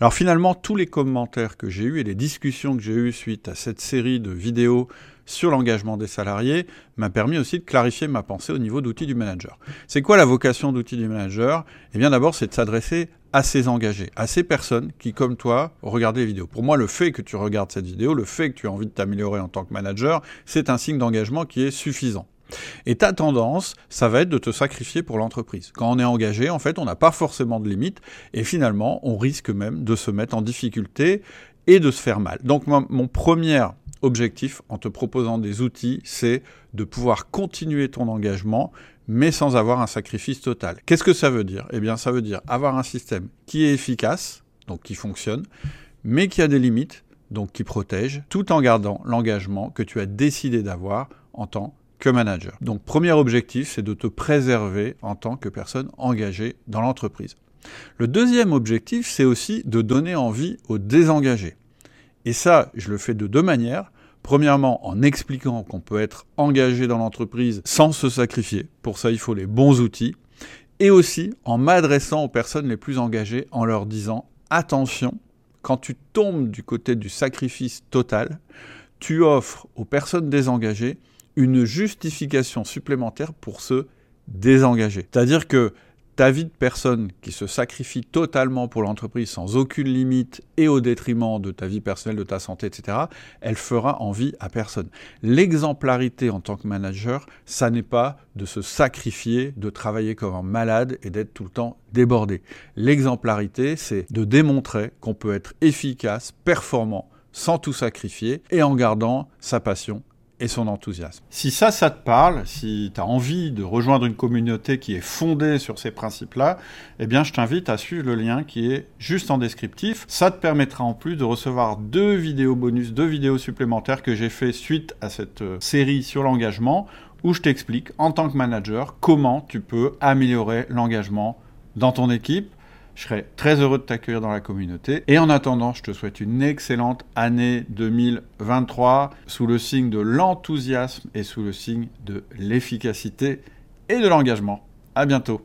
Alors finalement, tous les commentaires que j'ai eus et les discussions que j'ai eues suite à cette série de vidéos sur l'engagement des salariés m'a permis aussi de clarifier ma pensée au niveau d'outils du manager. C'est quoi la vocation d'outils du manager? Eh bien d'abord, c'est de s'adresser à ces engagés, à ces personnes qui, comme toi, regardent les vidéos. Pour moi, le fait que tu regardes cette vidéo, le fait que tu as envie de t'améliorer en tant que manager, c'est un signe d'engagement qui est suffisant. Et ta tendance, ça va être de te sacrifier pour l'entreprise. Quand on est engagé, en fait, on n'a pas forcément de limite et finalement, on risque même de se mettre en difficulté et de se faire mal. Donc mon premier objectif en te proposant des outils, c'est de pouvoir continuer ton engagement, mais sans avoir un sacrifice total. Qu'est-ce que ça veut dire? Eh bien, ça veut dire avoir un système qui est efficace, donc qui fonctionne, mais qui a des limites, donc qui protège, tout en gardant l'engagement que tu as décidé d'avoir en tant manager. Donc premier objectif, c'est de te préserver en tant que personne engagée dans l'entreprise. Le deuxième objectif, c'est aussi de donner envie aux désengagés. Et ça, je le fais de deux manières. Premièrement, en expliquant qu'on peut être engagé dans l'entreprise sans se sacrifier. Pour ça, il faut les bons outils. Et aussi en m'adressant aux personnes les plus engagées en leur disant attention, quand tu tombes du côté du sacrifice total, tu offres aux personnes désengagées une justification supplémentaire pour se désengager. C'est-à-dire que ta vie de personne qui se sacrifie totalement pour l'entreprise sans aucune limite et au détriment de ta vie personnelle, de ta santé, etc., elle fera envie à personne. L'exemplarité en tant que manager, ça n'est pas de se sacrifier, de travailler comme un malade et d'être tout le temps débordé. L'exemplarité, c'est de démontrer qu'on peut être efficace, performant, sans tout sacrifier et en gardant sa passion et son enthousiasme. Si ça, ça te parle, si tu as envie de rejoindre une communauté qui est fondée sur ces principes-là, eh bien, je t'invite à suivre le lien qui est juste en descriptif. Ça te permettra en plus de recevoir deux vidéos bonus, deux vidéos supplémentaires que j'ai fait suite à cette euh, série sur l'engagement où je t'explique en tant que manager comment tu peux améliorer l'engagement dans ton équipe je serai très heureux de t'accueillir dans la communauté. Et en attendant, je te souhaite une excellente année 2023 sous le signe de l'enthousiasme et sous le signe de l'efficacité et de l'engagement. À bientôt.